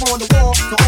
upon the wall, so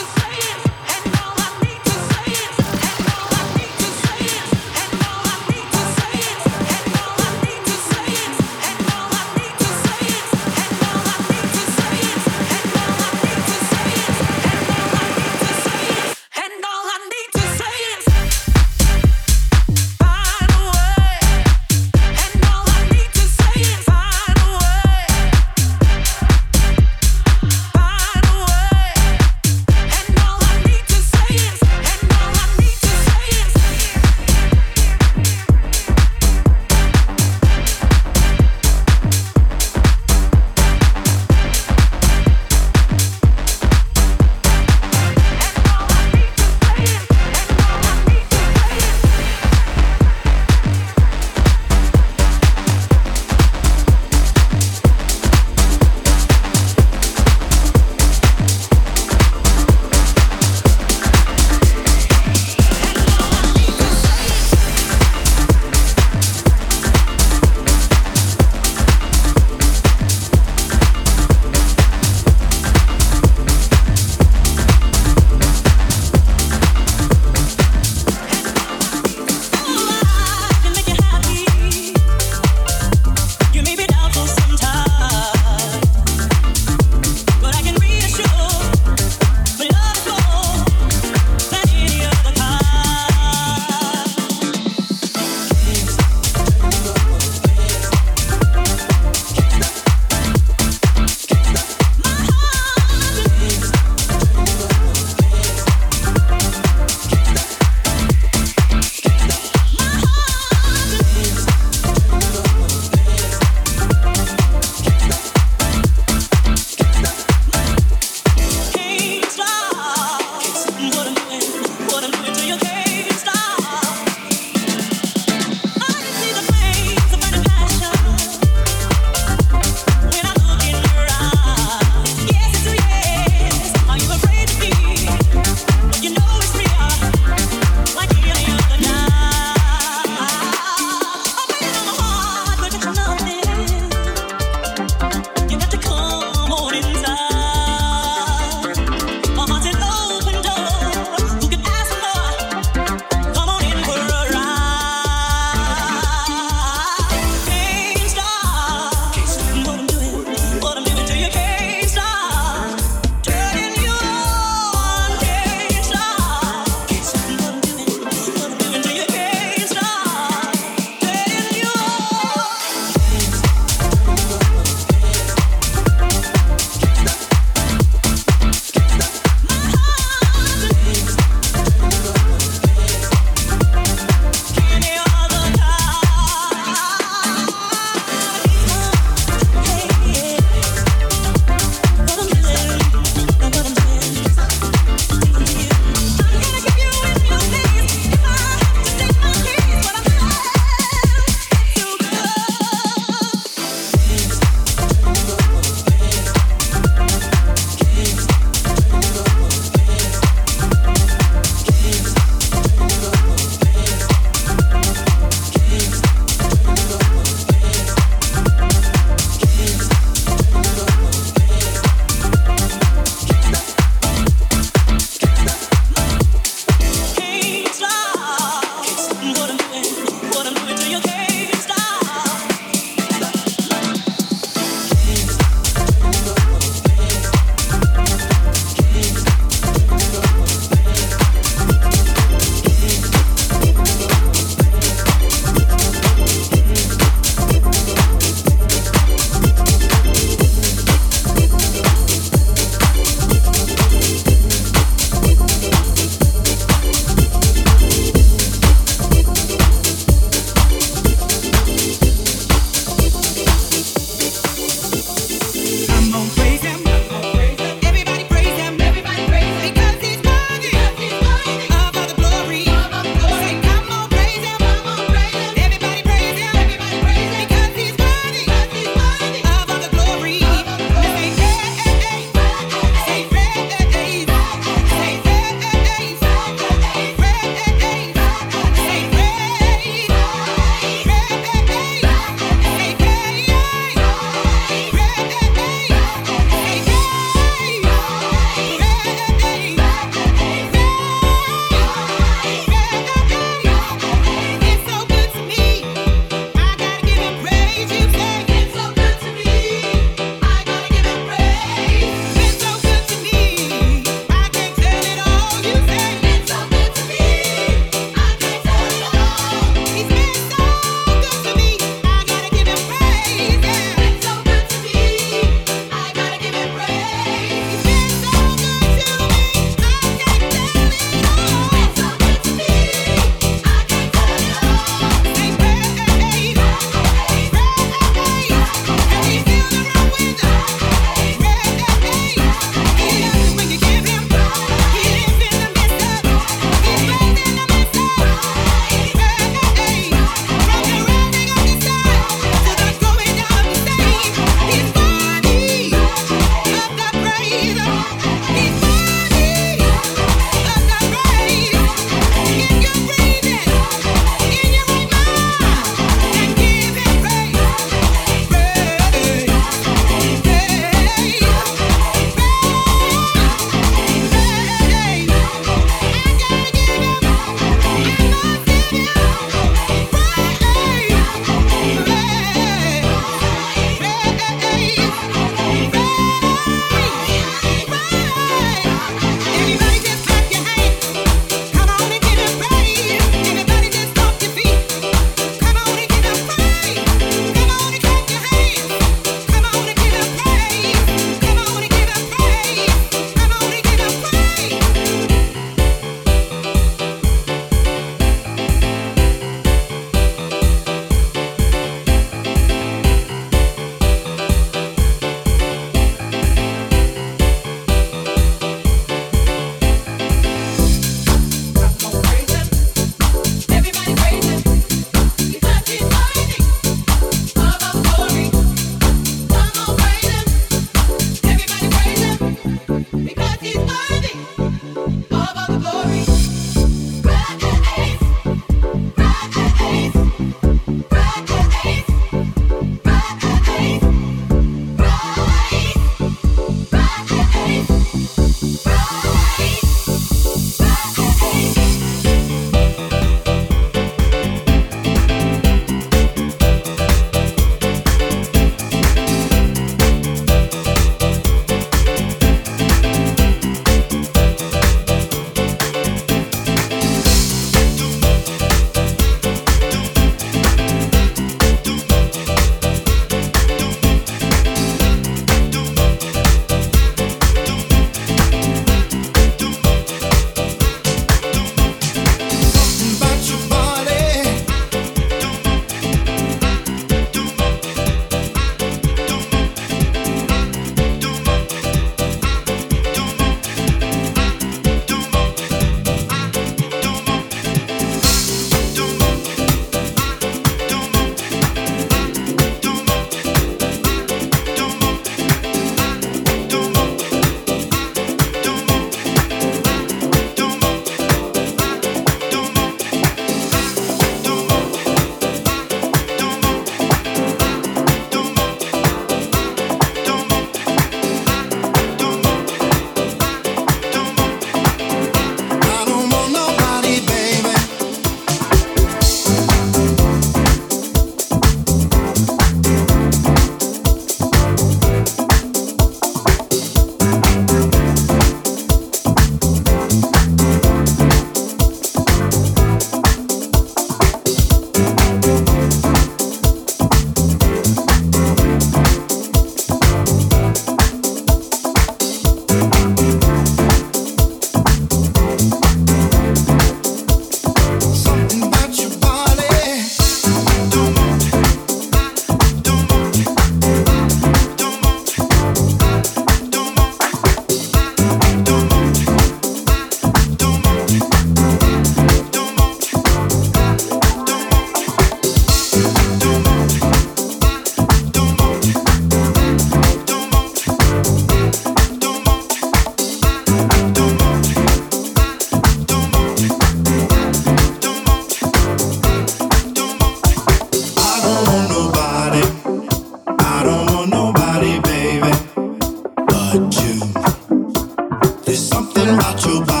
There's something about your body.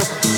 for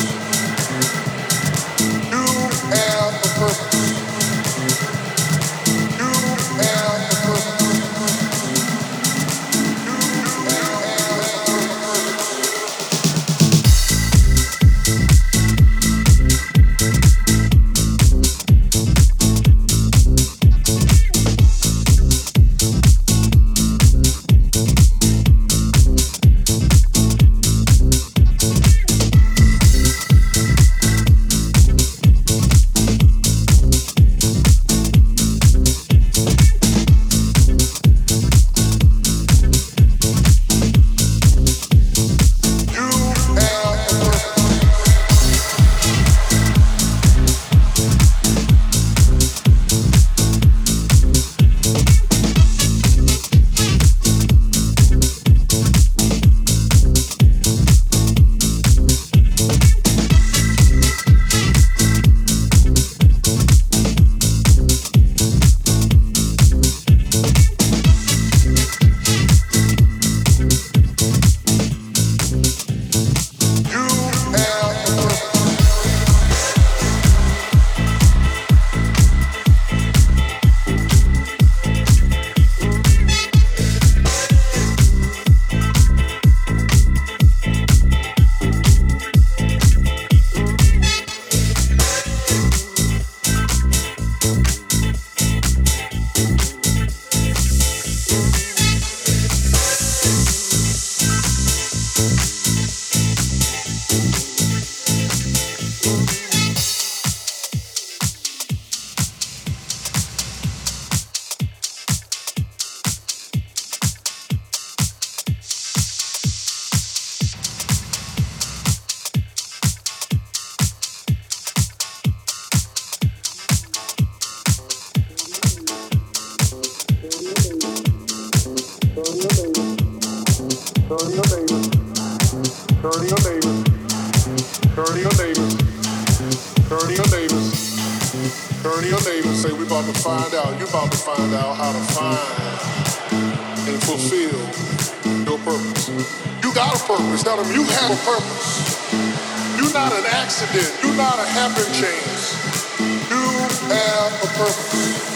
have a purpose. You're not an accident. You're not a happen chance. You have a purpose.